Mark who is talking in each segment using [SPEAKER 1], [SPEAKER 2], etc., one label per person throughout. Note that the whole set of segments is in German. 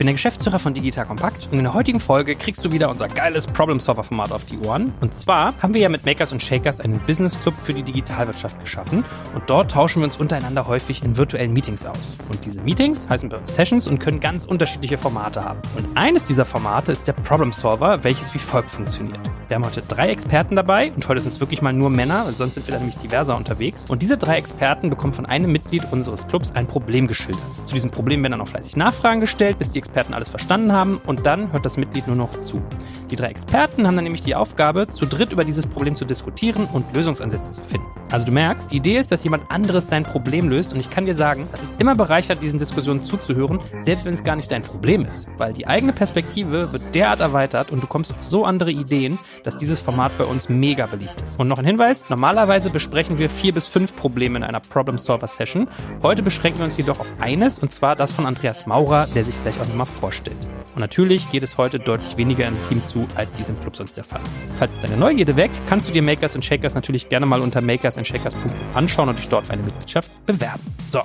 [SPEAKER 1] bin der Geschäftsführer von Digital Compact und in der heutigen Folge kriegst du wieder unser geiles Problem-Solver-Format auf die Ohren. Und zwar haben wir ja mit Makers und Shakers einen Business Club für die Digitalwirtschaft geschaffen und dort tauschen wir uns untereinander häufig in virtuellen Meetings aus. Und diese Meetings heißen bei uns Sessions und können ganz unterschiedliche Formate haben. Und eines dieser Formate ist der Problem Solver, welches wie folgt funktioniert. Wir haben heute drei Experten dabei und heute sind es wirklich mal nur Männer, sonst sind wir da nämlich diverser unterwegs. Und diese drei Experten bekommen von einem Mitglied unseres Clubs ein Problem geschildert. Zu diesem Problem werden dann auch fleißig Nachfragen gestellt, bis die Experten alles verstanden haben und dann hört das Mitglied nur noch zu. Die drei Experten haben dann nämlich die Aufgabe, zu dritt über dieses Problem zu diskutieren und Lösungsansätze zu finden. Also du merkst, die Idee ist, dass jemand anderes dein Problem löst und ich kann dir sagen, es ist immer bereichert, diesen Diskussionen zuzuhören, selbst wenn es gar nicht dein Problem ist, weil die eigene Perspektive wird derart erweitert und du kommst auf so andere Ideen, dass dieses Format bei uns mega beliebt ist. Und noch ein Hinweis, normalerweise besprechen wir vier bis fünf Probleme in einer Problem Solver Session. Heute beschränken wir uns jedoch auf eines und zwar das von Andreas Maurer, der sich gleich auch nochmal vorstellt. Und natürlich geht es heute deutlich weniger im Team zu, als dies im Club sonst der Fall ist. Falls es deine Neugierde weckt, kannst du dir Makers und Shakers natürlich gerne mal unter makersandshakers.com anschauen und dich dort für eine Mitgliedschaft bewerben. So,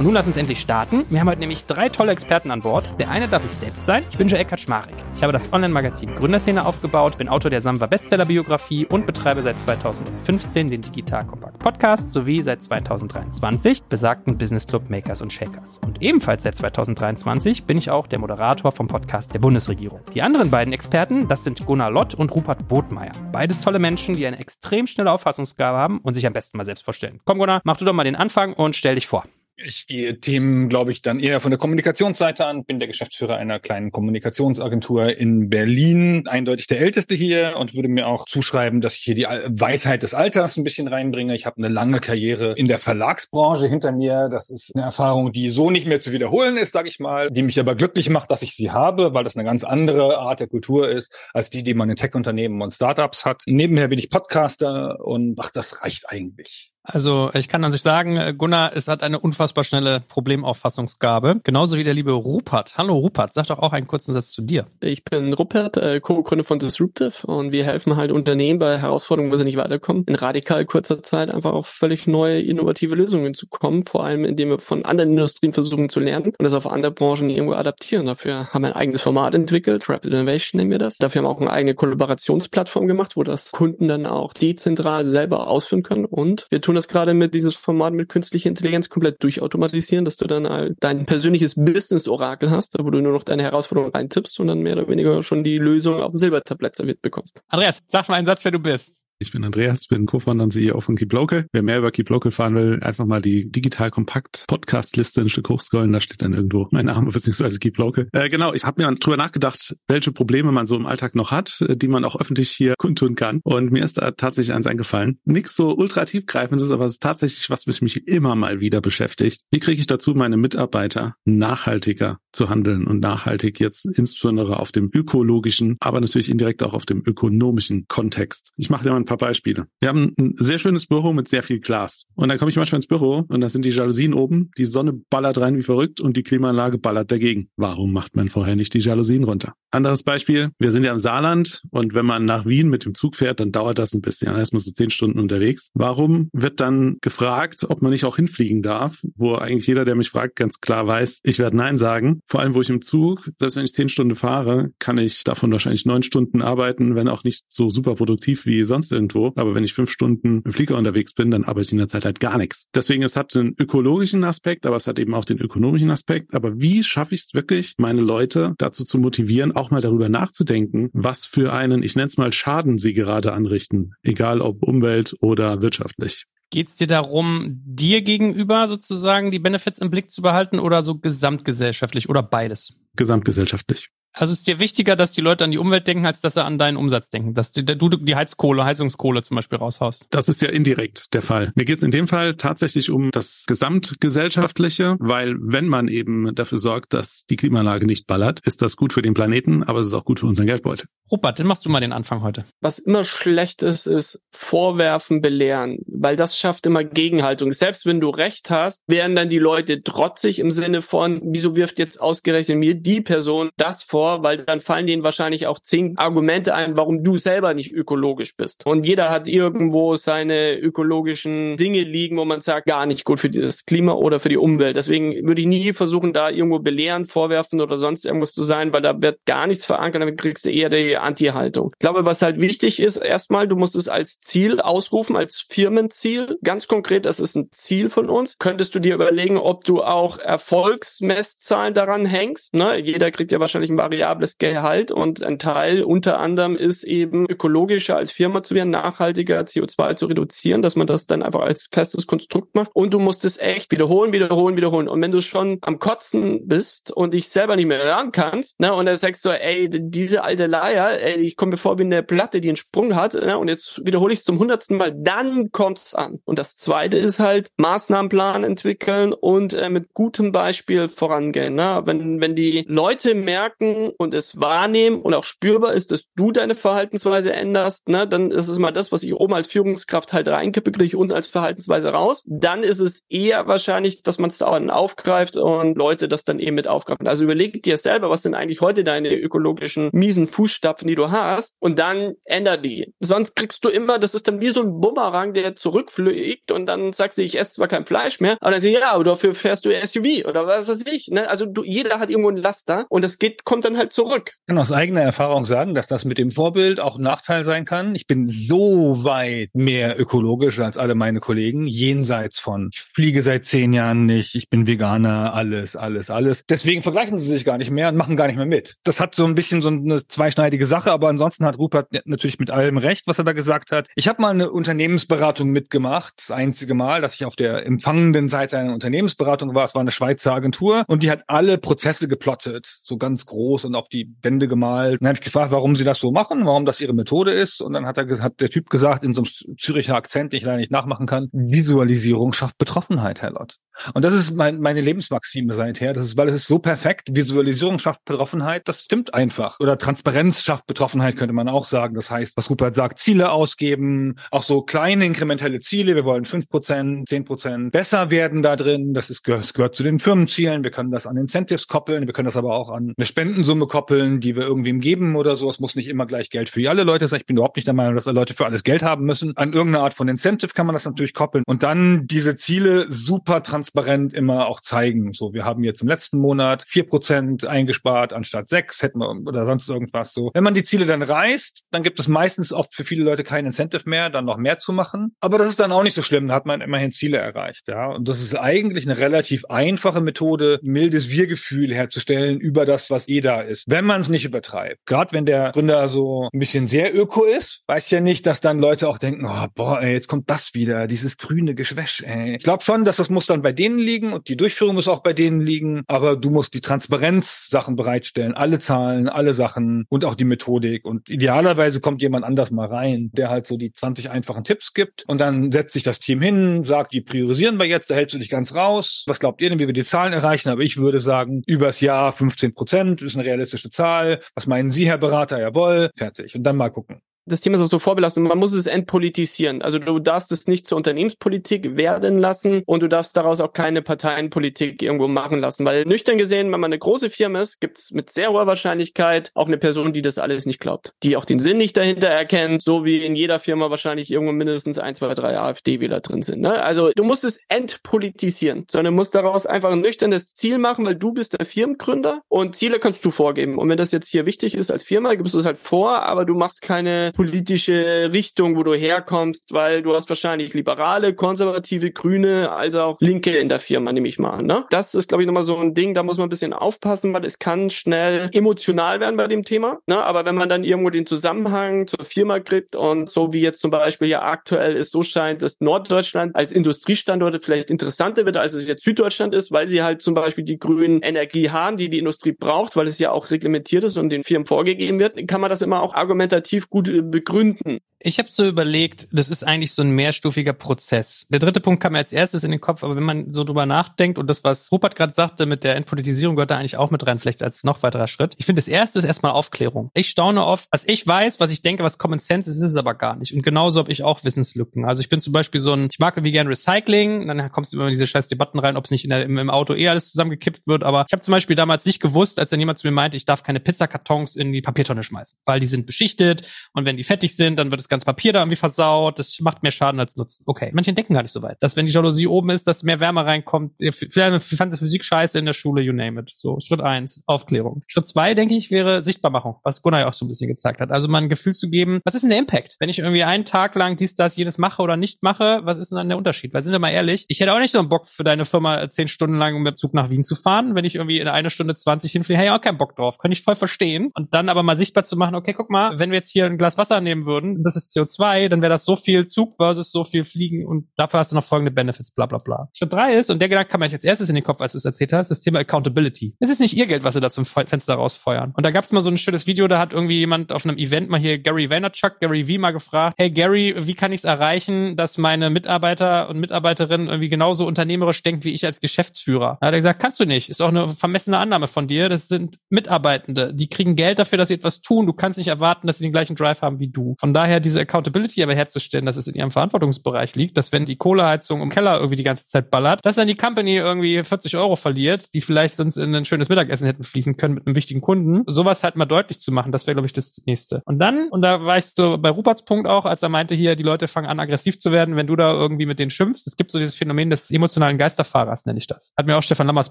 [SPEAKER 1] und nun lass uns endlich starten. Wir haben heute nämlich drei tolle Experten an Bord. Der eine darf ich selbst sein. Ich bin Joel Kaczmarek. Ich habe das Online-Magazin Gründerszene aufgebaut, bin Autor der Samwa Bestseller-Biografie und betreibe seit 2015 den Digital Compact Podcast sowie seit 2023 besagten Business Club Makers und Shakers. Und ebenfalls seit 2023 bin ich auch der Moderator vom Podcast der Bundesregierung. Die anderen beiden Experten, das sind Gunnar Lott und Rupert Botmeier. Beides tolle Menschen, die eine extrem schnelle Auffassungsgabe haben und sich am besten mal selbst vorstellen. Komm Gunnar, mach du doch mal den Anfang und stell dich vor.
[SPEAKER 2] Ich gehe Themen, glaube ich, dann eher von der Kommunikationsseite an, bin der Geschäftsführer einer kleinen Kommunikationsagentur in Berlin, eindeutig der Älteste hier und würde mir auch zuschreiben, dass ich hier die Weisheit des Alters ein bisschen reinbringe. Ich habe eine lange Karriere in der Verlagsbranche hinter mir. Das ist eine Erfahrung, die so nicht mehr zu wiederholen ist, sage ich mal, die mich aber glücklich macht, dass ich sie habe, weil das eine ganz andere Art der Kultur ist, als die, die man in Tech-Unternehmen und Startups hat. Nebenher bin ich Podcaster und ach, das reicht eigentlich.
[SPEAKER 1] Also ich kann an sich sagen, äh, Gunnar, es hat eine unfassbar schnelle Problemauffassungsgabe. Genauso wie der liebe Rupert. Hallo Rupert, sag doch auch einen kurzen Satz zu dir.
[SPEAKER 3] Ich bin Rupert, äh, Co-Gründer von Disruptive und wir helfen halt Unternehmen bei Herausforderungen, wo sie nicht weiterkommen, in radikal kurzer Zeit einfach auf völlig neue, innovative Lösungen zu kommen, vor allem indem wir von anderen Industrien versuchen zu lernen und das auf andere Branchen irgendwo adaptieren. Dafür haben wir ein eigenes Format entwickelt, Rapid Innovation nennen wir das. Dafür haben wir auch eine eigene Kollaborationsplattform gemacht, wo das Kunden dann auch dezentral selber ausführen können und wir tun das gerade mit dieses Format mit künstlicher Intelligenz komplett durchautomatisieren, dass du dann dein persönliches Business-Orakel hast, wo du nur noch deine Herausforderung eintippst und dann mehr oder weniger schon die Lösung auf dem Silbertablett serviert bekommst.
[SPEAKER 1] Andreas, sag mal einen Satz, wer du bist.
[SPEAKER 4] Ich bin Andreas, bin Co-Founder und CEO von Keep Local. Wer mehr über Keep Local fahren will, einfach mal die digital kompakt Podcast-Liste ein Stück hochscrollen, da steht dann irgendwo mein Name bzw. Keep Local. Äh, genau, ich habe mir drüber nachgedacht, welche Probleme man so im Alltag noch hat, äh, die man auch öffentlich hier kundtun kann. Und mir ist da tatsächlich eins eingefallen. Nichts so ultra tiefgreifendes, aber es ist tatsächlich was, was mich immer mal wieder beschäftigt. Wie kriege ich dazu, meine Mitarbeiter nachhaltiger zu handeln und nachhaltig jetzt insbesondere auf dem ökologischen, aber natürlich indirekt auch auf dem ökonomischen Kontext. Ich mache dir mal ein paar Beispiele. Wir haben ein sehr schönes Büro mit sehr viel Glas. Und dann komme ich manchmal ins Büro und da sind die Jalousien oben, die Sonne ballert rein wie verrückt und die Klimaanlage ballert dagegen. Warum macht man vorher nicht die Jalousien runter? Anderes Beispiel, wir sind ja im Saarland und wenn man nach Wien mit dem Zug fährt, dann dauert das ein bisschen. Dann ist man so zehn Stunden unterwegs. Warum wird dann gefragt, ob man nicht auch hinfliegen darf, wo eigentlich jeder, der mich fragt, ganz klar weiß, ich werde Nein sagen. Vor allem, wo ich im Zug, selbst wenn ich zehn Stunden fahre, kann ich davon wahrscheinlich neun Stunden arbeiten, wenn auch nicht so super produktiv wie sonst irgendwo. Aber wenn ich fünf Stunden im Flieger unterwegs bin, dann arbeite ich in der Zeit halt gar nichts. Deswegen, es hat einen ökologischen Aspekt, aber es hat eben auch den ökonomischen Aspekt. Aber wie schaffe ich es wirklich, meine Leute dazu zu motivieren, auch mal darüber nachzudenken, was für einen, ich nenne es mal Schaden sie gerade anrichten, egal ob Umwelt oder wirtschaftlich.
[SPEAKER 1] Geht es dir darum, dir gegenüber sozusagen die Benefits im Blick zu behalten oder so gesamtgesellschaftlich oder beides?
[SPEAKER 4] Gesamtgesellschaftlich.
[SPEAKER 1] Also ist dir wichtiger, dass die Leute an die Umwelt denken, als dass sie an deinen Umsatz denken, dass du die Heizkohle, Heizungskohle zum Beispiel raushaust.
[SPEAKER 4] Das ist ja indirekt der Fall. Mir geht es in dem Fall tatsächlich um das Gesamtgesellschaftliche, weil wenn man eben dafür sorgt, dass die Klimaanlage nicht ballert, ist das gut für den Planeten, aber es ist auch gut für unseren Geldbeutel.
[SPEAKER 1] Rupert, dann machst du mal den Anfang heute.
[SPEAKER 3] Was immer schlecht ist, ist vorwerfen, belehren, weil das schafft immer Gegenhaltung. Selbst wenn du recht hast, werden dann die Leute trotzig im Sinne von, wieso wirft jetzt ausgerechnet mir die Person das vor, weil dann fallen denen wahrscheinlich auch zehn Argumente ein, warum du selber nicht ökologisch bist. Und jeder hat irgendwo seine ökologischen Dinge liegen, wo man sagt, gar nicht gut für das Klima oder für die Umwelt. Deswegen würde ich nie versuchen, da irgendwo belehren, vorwerfen oder sonst irgendwas zu sein, weil da wird gar nichts verankert, dann kriegst du eher die Anti-Haltung. Ich glaube, was halt wichtig ist, erstmal, du musst es als Ziel ausrufen, als Firmenziel. Ganz konkret, das ist ein Ziel von uns. Könntest du dir überlegen, ob du auch Erfolgsmesszahlen daran hängst? Ne? Jeder kriegt ja wahrscheinlich ein variables Gehalt und ein Teil unter anderem ist eben ökologischer als Firma zu werden, nachhaltiger CO2 zu reduzieren, dass man das dann einfach als festes Konstrukt macht. Und du musst es echt wiederholen, wiederholen, wiederholen. Und wenn du schon am Kotzen bist und dich selber nicht mehr hören kannst, ne, und dann sagst du, ey, diese alte Leier, ey, ich komme mir vor wie eine Platte, die einen Sprung hat, ne, und jetzt wiederhole ich es zum hundertsten Mal, dann kommt's an. Und das zweite ist halt Maßnahmenplan entwickeln und äh, mit gutem Beispiel vorangehen. Ne? Wenn, wenn die Leute merken und es wahrnehmen und auch spürbar ist, dass du deine Verhaltensweise änderst, ne, dann ist es mal das, was ich oben als Führungskraft halt reinkippe, kriege ich unten als Verhaltensweise raus. Dann ist es eher wahrscheinlich, dass man es da aufgreift und Leute das dann eben mit aufgreifen. Also überleg dir selber, was sind eigentlich heute deine ökologischen miesen Fußstapfen, die du hast und dann änder die. Sonst kriegst du immer, das ist dann wie so ein Bumerang, der zurückfliegt und dann sagst du, ich esse zwar kein Fleisch mehr, aber dann sagst du, ja, aber dafür fährst du SUV oder was weiß ich. Ne? Also du, jeder hat irgendwo ein Laster und das geht, kommt dann halt zurück.
[SPEAKER 2] Ich kann aus eigener Erfahrung sagen, dass das mit dem Vorbild auch ein Nachteil sein kann. Ich bin so weit mehr ökologisch als alle meine Kollegen, jenseits von, ich fliege seit zehn Jahren nicht, ich bin Veganer, alles, alles, alles. Deswegen vergleichen sie sich gar nicht mehr und machen gar nicht mehr mit. Das hat so ein bisschen so eine zweischneidige Sache, aber ansonsten hat Rupert natürlich mit allem recht, was er da gesagt hat. Ich habe mal eine Unternehmensberatung mitgemacht, das einzige Mal, dass ich auf der empfangenden Seite einer Unternehmensberatung war. Es war eine Schweizer Agentur und die hat alle Prozesse geplottet, so ganz groß und auf die Wände gemalt. Und dann habe ich gefragt, warum sie das so machen, warum das ihre Methode ist. Und dann hat er hat der Typ gesagt in so einem Züricher Akzent, den ich leider nicht nachmachen kann: Visualisierung schafft Betroffenheit, Herr Lott. Und das ist mein, meine Lebensmaxime seither. Das ist, weil es ist so perfekt. Visualisierung schafft Betroffenheit. Das stimmt einfach. Oder Transparenz schafft Betroffenheit, könnte man auch sagen. Das heißt, was Rupert sagt, Ziele ausgeben, auch so kleine inkrementelle Ziele. Wir wollen fünf Prozent, zehn Prozent besser werden da drin. Das ist, das gehört zu den Firmenzielen. Wir können das an Incentives koppeln. Wir können das aber auch an eine Spendensumme koppeln, die wir irgendwem geben oder so. Es muss nicht immer gleich Geld für alle Leute sein. Ich bin überhaupt nicht der Meinung, dass Leute für alles Geld haben müssen. An irgendeine Art von Incentive kann man das natürlich koppeln. Und dann diese Ziele super transparent immer auch zeigen. So, wir haben jetzt im letzten Monat vier Prozent eingespart anstatt sechs, hätten wir oder sonst irgendwas so. Wenn man die Ziele dann reißt, dann gibt es meistens oft für viele Leute kein Incentive mehr, dann noch mehr zu machen. Aber das ist dann auch nicht so schlimm. Da hat man immerhin Ziele erreicht, ja. Und das ist eigentlich eine relativ einfache Methode, mildes Wir-Gefühl herzustellen über das, was eh da ist, wenn man es nicht übertreibt. Gerade wenn der Gründer so ein bisschen sehr öko ist, weiß ja nicht, dass dann Leute auch denken, oh, boah, ey, jetzt kommt das wieder, dieses grüne Geschwäsch, ey. Ich glaube schon, dass das muss dann bei denen liegen und die Durchführung muss auch bei denen liegen, aber du musst die Transparenz-Sachen bereitstellen, alle Zahlen, alle Sachen und auch die Methodik und idealerweise kommt jemand anders mal rein, der halt so die 20 einfachen Tipps gibt und dann setzt sich das Team hin, sagt, die priorisieren wir jetzt, da hältst du dich ganz raus. Was glaubt ihr denn, wie wir die Zahlen erreichen? Aber ich würde sagen, übers Jahr 15 Prozent ist eine realistische Zahl. Was meinen Sie, Herr Berater? Jawohl, fertig. Und dann mal gucken
[SPEAKER 3] das Thema ist auch so vorbelastet. Man muss es entpolitisieren. Also du darfst es nicht zur Unternehmenspolitik werden lassen und du darfst daraus auch keine Parteienpolitik irgendwo machen lassen. Weil nüchtern gesehen, wenn man eine große Firma ist, gibt es mit sehr hoher Wahrscheinlichkeit auch eine Person, die das alles nicht glaubt. Die auch den Sinn nicht dahinter erkennt, so wie in jeder Firma wahrscheinlich irgendwo mindestens ein, zwei, drei AfD-Wähler drin sind. Ne? Also du musst es entpolitisieren, sondern musst daraus einfach ein nüchternes Ziel machen, weil du bist der Firmengründer und Ziele kannst du vorgeben. Und wenn das jetzt hier wichtig ist als Firma, gibst du es halt vor, aber du machst keine politische Richtung, wo du herkommst, weil du hast wahrscheinlich liberale, konservative, grüne, als auch Linke in der Firma, nehme ich mal. Ne? Das ist, glaube ich, nochmal so ein Ding, da muss man ein bisschen aufpassen, weil es kann schnell emotional werden bei dem Thema. Ne? Aber wenn man dann irgendwo den Zusammenhang zur Firma kriegt und so wie jetzt zum Beispiel ja aktuell es so scheint, dass Norddeutschland als Industriestandort vielleicht interessanter wird, als es jetzt Süddeutschland ist, weil sie halt zum Beispiel die grünen Energie haben, die die Industrie braucht, weil es ja auch reglementiert ist und den Firmen vorgegeben wird, kann man das immer auch argumentativ gut äh, begründen.
[SPEAKER 1] Ich habe so überlegt, das ist eigentlich so ein mehrstufiger Prozess. Der dritte Punkt kam mir als erstes in den Kopf, aber wenn man so drüber nachdenkt und das, was Rupert gerade sagte mit der Entpolitisierung, gehört da eigentlich auch mit rein, vielleicht als noch weiterer Schritt. Ich finde, das erste ist erstmal Aufklärung. Ich staune oft, was ich weiß, was ich denke, was Common Sense ist, ist es aber gar nicht. Und genauso habe ich auch Wissenslücken. Also ich bin zum Beispiel so ein, ich mag irgendwie gern Recycling, dann kommst du immer in diese scheiß Debatten rein, ob es nicht in der, im, im, Auto eh alles zusammengekippt wird, aber ich habe zum Beispiel damals nicht gewusst, als dann jemand zu mir meinte, ich darf keine Pizzakartons in die Papiertonne schmeißen, weil die sind beschichtet und wenn die fertig sind, dann wird das ganze Papier da irgendwie versaut, das macht mehr Schaden als Nutzen. Okay, manche denken gar nicht so weit, dass wenn die Jalousie oben ist, dass mehr Wärme reinkommt, vielleicht fand Physik scheiße in der Schule, you name it. So, Schritt eins, Aufklärung. Schritt zwei, denke ich, wäre Sichtbarmachung, was Gunnar ja auch so ein bisschen gezeigt hat. Also mal ein Gefühl zu geben, was ist denn der Impact? Wenn ich irgendwie einen Tag lang dies, das, jenes mache oder nicht mache, was ist denn dann der Unterschied? Weil sind wir mal ehrlich, ich hätte auch nicht so einen Bock für deine Firma zehn Stunden lang mit Zug nach Wien zu fahren, wenn ich irgendwie in eine Stunde zwanzig hinfliege, hey, auch keinen Bock drauf. Könnte ich voll verstehen. Und dann aber mal sichtbar zu machen, okay, guck mal, wenn wir jetzt hier ein Glas Wasser nehmen würden, das ist CO2, dann wäre das so viel Zug versus so viel Fliegen und dafür hast du noch folgende Benefits, bla bla bla. Schritt drei ist, und der Gedanke kam mir als erstes in den Kopf, als du es erzählt hast, das Thema Accountability. Es ist nicht ihr Geld, was sie da zum Fenster rausfeuern. Und da gab es mal so ein schönes Video, da hat irgendwie jemand auf einem Event mal hier Gary Vaynerchuk, Gary V mal gefragt, hey Gary, wie kann ich es erreichen, dass meine Mitarbeiter und Mitarbeiterinnen irgendwie genauso unternehmerisch denken wie ich als Geschäftsführer? Da hat er gesagt, kannst du nicht. Ist auch eine vermessene Annahme von dir. Das sind Mitarbeitende. Die kriegen Geld dafür, dass sie etwas tun. Du kannst nicht erwarten, dass sie den gleichen Drive haben wie du. Von daher diese Accountability aber herzustellen, dass es in ihrem Verantwortungsbereich liegt, dass wenn die Kohleheizung im Keller irgendwie die ganze Zeit ballert, dass dann die Company irgendwie 40 Euro verliert, die vielleicht sonst in ein schönes Mittagessen hätten fließen können mit einem wichtigen Kunden. Sowas halt mal deutlich zu machen, das wäre, glaube ich, das nächste. Und dann, und da weißt du bei Ruperts Punkt auch, als er meinte hier, die Leute fangen an, aggressiv zu werden, wenn du da irgendwie mit denen schimpfst. Es gibt so dieses Phänomen des emotionalen Geisterfahrers, nenne ich das. Hat mir auch Stefan Lammers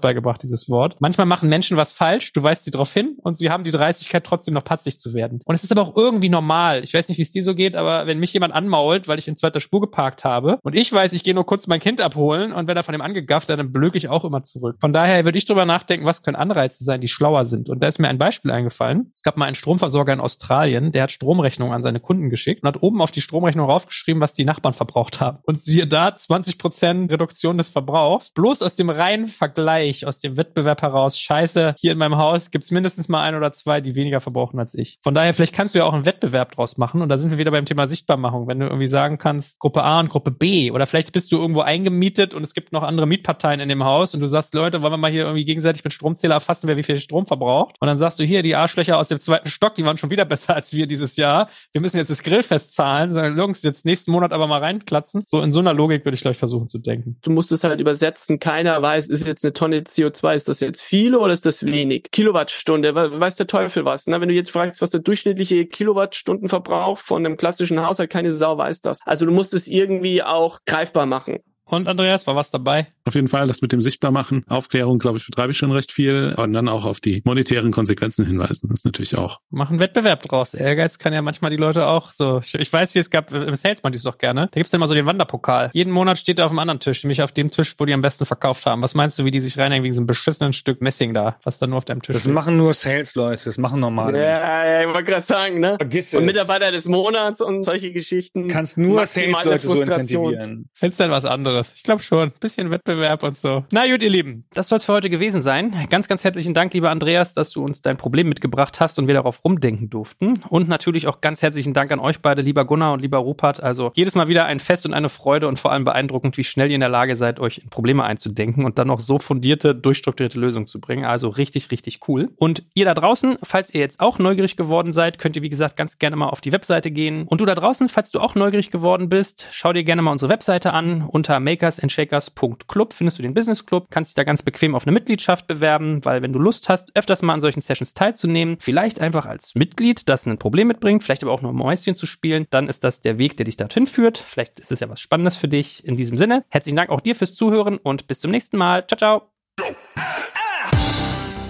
[SPEAKER 1] beigebracht, dieses Wort. Manchmal machen Menschen was falsch, du weißt sie drauf hin und sie haben die Dreistigkeit, trotzdem noch patzig zu werden. Und es ist aber auch irgendwie normal. Ich weiß nicht, wie es dir so geht, aber wenn mich jemand anmault, weil ich in zweiter Spur geparkt habe und ich weiß, ich gehe nur kurz mein Kind abholen und wenn er von dem angegafft, dann blöke ich auch immer zurück. Von daher würde ich drüber nachdenken, was können Anreize sein, die schlauer sind. Und da ist mir ein Beispiel eingefallen. Es gab mal einen Stromversorger in Australien, der hat Stromrechnungen an seine Kunden geschickt und hat oben auf die Stromrechnung raufgeschrieben, was die Nachbarn verbraucht haben. Und siehe da, 20 Prozent Reduktion des Verbrauchs. Bloß aus dem reinen Vergleich, aus dem Wettbewerb heraus, scheiße, hier in meinem Haus gibt's mindestens mal ein oder zwei, die weniger verbrauchen als ich. Von daher, vielleicht kannst du ja auch einen Wettbewerb draus machen. Und da sind wir wieder beim Thema Sichtbarmachung. Wenn du irgendwie sagen kannst, Gruppe A und Gruppe B, oder vielleicht bist du irgendwo eingemietet und es gibt noch andere Mietparteien in dem Haus und du sagst, Leute, wollen wir mal hier irgendwie gegenseitig mit Stromzähler erfassen, wer wie viel Strom verbraucht? Und dann sagst du hier, die Arschlöcher aus dem zweiten Stock, die waren schon wieder besser als wir dieses Jahr. Wir müssen jetzt das Grillfest zahlen. Sagen, jetzt nächsten Monat aber mal reinklatzen. So in so einer Logik würde ich gleich versuchen zu denken.
[SPEAKER 3] Du musst es halt übersetzen. Keiner weiß, ist jetzt eine Tonne CO2, ist das jetzt viel oder ist das wenig? Kilowattstunde, weiß der Teufel was. Ne? Wenn du jetzt fragst, was der durchschnittliche Kilowattstundenverbrauch von einem klassischen Haushalt, keine Sau weiß das. Also du musst es irgendwie auch greifbar machen.
[SPEAKER 1] Und Andreas, war was dabei?
[SPEAKER 4] Auf jeden Fall, das mit dem Sichtbarmachen, Aufklärung, glaube ich, betreibe ich schon recht viel. Und dann auch auf die monetären Konsequenzen hinweisen, das ist natürlich auch.
[SPEAKER 1] Machen Wettbewerb draus. Ehrgeiz kann ja manchmal die Leute auch so. Ich, ich weiß, es gab im Salesman dies doch gerne. Da gibt's ja immer so den Wanderpokal. Jeden Monat steht er auf einem anderen Tisch, nämlich auf dem Tisch, wo die am besten verkauft haben. Was meinst du, wie die sich reinhängen wegen so einem beschissenen Stück Messing da, was da nur auf deinem Tisch
[SPEAKER 2] Das steht? machen nur Sales-Leute, das machen normale
[SPEAKER 3] Ja, ja, ich wollte gerade sagen, ne?
[SPEAKER 2] Vergiss
[SPEAKER 3] Und
[SPEAKER 2] es.
[SPEAKER 3] Mitarbeiter des Monats und solche Geschichten.
[SPEAKER 2] kannst nur Sales-Leute so incentivieren.
[SPEAKER 1] Findest denn was anderes? Ich glaube schon. Bisschen Wettbewerb und so. Na gut, ihr Lieben. Das soll es für heute gewesen sein. Ganz, ganz herzlichen Dank, lieber Andreas, dass du uns dein Problem mitgebracht hast und wir darauf rumdenken durften. Und natürlich auch ganz herzlichen Dank an euch beide, lieber Gunnar und lieber Rupert. Also jedes Mal wieder ein Fest und eine Freude und vor allem beeindruckend, wie schnell ihr in der Lage seid, euch in Probleme einzudenken und dann noch so fundierte, durchstrukturierte Lösungen zu bringen. Also richtig, richtig cool. Und ihr da draußen, falls ihr jetzt auch neugierig geworden seid, könnt ihr, wie gesagt, ganz gerne mal auf die Webseite gehen. Und du da draußen, falls du auch neugierig geworden bist, schau dir gerne mal unsere Webseite an. Unter makersandshakers.club findest du den Business Club, kannst dich da ganz bequem auf eine Mitgliedschaft bewerben, weil wenn du Lust hast, öfters mal an solchen Sessions teilzunehmen, vielleicht einfach als Mitglied, das ein Problem mitbringt, vielleicht aber auch nur Mäuschen zu spielen, dann ist das der Weg, der dich dorthin führt. Vielleicht ist es ja was Spannendes für dich. In diesem Sinne, herzlichen Dank auch dir fürs Zuhören und bis zum nächsten Mal. Ciao, ciao.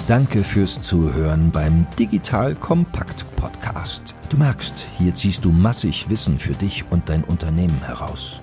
[SPEAKER 5] Danke fürs Zuhören beim Digital Kompakt Podcast. Du merkst, hier ziehst du massig Wissen für dich und dein Unternehmen heraus.